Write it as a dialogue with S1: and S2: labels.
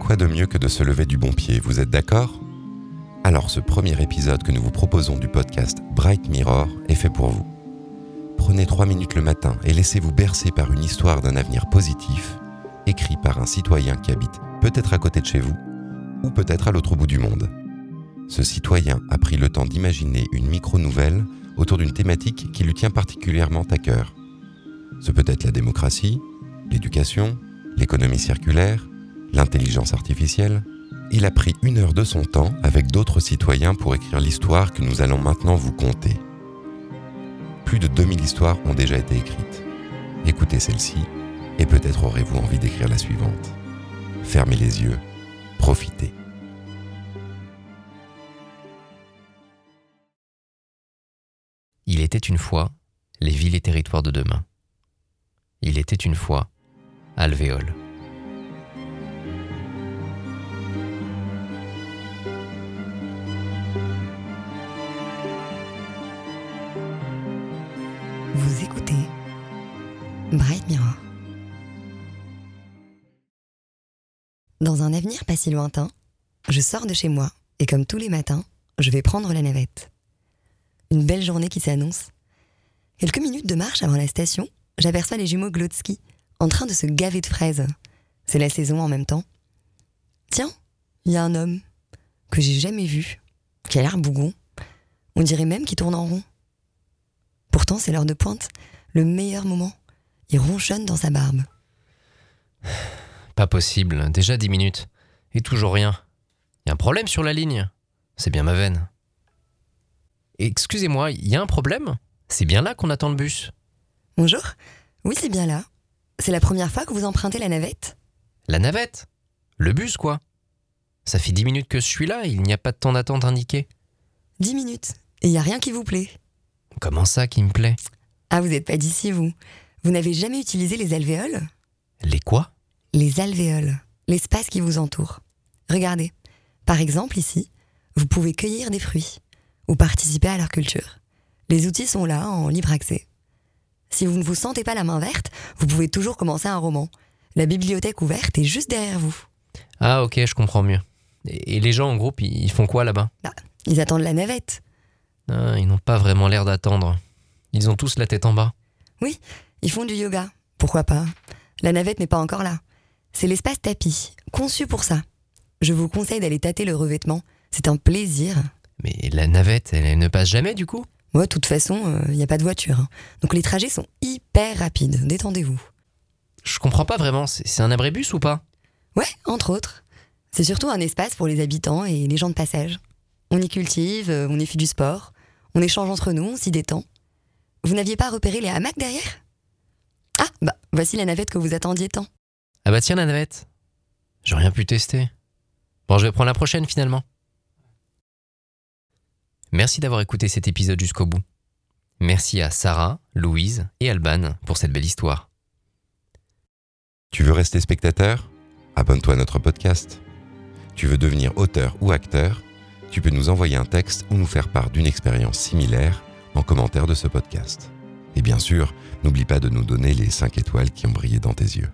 S1: Quoi de mieux que de se lever du bon pied, vous êtes d'accord? Alors ce premier épisode que nous vous proposons du podcast Bright Mirror est fait pour vous. Prenez trois minutes le matin et laissez-vous bercer par une histoire d'un avenir positif, écrit par un citoyen qui habite peut-être à côté de chez vous, ou peut-être à l'autre bout du monde. Ce citoyen a pris le temps d'imaginer une micro-nouvelle autour d'une thématique qui lui tient particulièrement à cœur. Ce peut être la démocratie, l'éducation, l'économie circulaire, l'intelligence artificielle. Il a pris une heure de son temps avec d'autres citoyens pour écrire l'histoire que nous allons maintenant vous conter. Plus de 2000 histoires ont déjà été écrites. Écoutez celle-ci et peut-être aurez-vous envie d'écrire la suivante. Fermez les yeux, profitez.
S2: Il était une fois les villes et territoires de demain. Il était une fois Alvéole.
S3: Vous écoutez Bright Mirror. Dans un avenir pas si lointain, je sors de chez moi et comme tous les matins, je vais prendre la navette. Une belle journée qui s'annonce. Quelques minutes de marche avant la station, j'aperçois les jumeaux Glotsky en train de se gaver de fraises. C'est la saison en même temps. Tiens, il y a un homme que j'ai jamais vu, qui a l'air bougon. On dirait même qu'il tourne en rond. Pourtant, c'est l'heure de pointe, le meilleur moment. Il ronchonne dans sa barbe.
S2: Pas possible, déjà dix minutes. Et toujours rien. Y a un problème sur la ligne. C'est bien ma veine. Excusez-moi, y a un problème? C'est bien là qu'on attend le bus?
S3: Bonjour. Oui, c'est bien là. C'est la première fois que vous empruntez la navette?
S2: La navette? Le bus, quoi? Ça fait dix minutes que je suis là, il n'y a pas de temps d'attente indiqué.
S3: Dix minutes. Et il y a rien qui vous plaît.
S2: Comment ça qui me plaît?
S3: Ah, vous n'êtes pas d'ici, vous. Vous n'avez jamais utilisé les alvéoles?
S2: Les quoi?
S3: Les alvéoles, l'espace qui vous entoure. Regardez. Par exemple, ici, vous pouvez cueillir des fruits ou participer à leur culture. Les outils sont là, en libre accès. Si vous ne vous sentez pas la main verte, vous pouvez toujours commencer un roman. La bibliothèque ouverte est juste derrière vous.
S2: Ah ok, je comprends mieux. Et les gens en groupe, ils font quoi là-bas?
S3: Bah, ils attendent la navette.
S2: Ah, Ils n'ont pas vraiment l'air d'attendre. Ils ont tous la tête en bas.
S3: Oui, ils font du yoga. Pourquoi pas? La navette n'est pas encore là. C'est l'espace tapis, conçu pour ça. Je vous conseille d'aller tâter le revêtement. C'est un plaisir.
S2: Mais la navette, elle, elle ne passe jamais du coup?
S3: Moi, de toute façon, il n'y a pas de voiture. hein. Donc les trajets sont hyper rapides. Détendez-vous.
S2: Je comprends pas vraiment, c'est un abribus ou pas?
S3: Ouais, entre autres. C'est surtout un espace pour les habitants et les gens de passage. On y cultive, euh, on y fait du sport, on échange entre nous, on s'y détend. Vous n'aviez pas repéré les hamacs derrière? Ah, bah, voici la navette que vous attendiez tant.
S2: Ah bah tiens la navette. J'ai rien pu tester. Bon, je vais prendre la prochaine finalement. Merci d'avoir écouté cet épisode jusqu'au bout. Merci à Sarah, Louise et Alban pour cette belle histoire.
S1: Tu veux rester spectateur? Abonne-toi à notre podcast. Tu veux devenir auteur ou acteur? Tu peux nous envoyer un texte ou nous faire part d'une expérience similaire en commentaire de ce podcast. Et bien sûr, n'oublie pas de nous donner les 5 étoiles qui ont brillé dans tes yeux.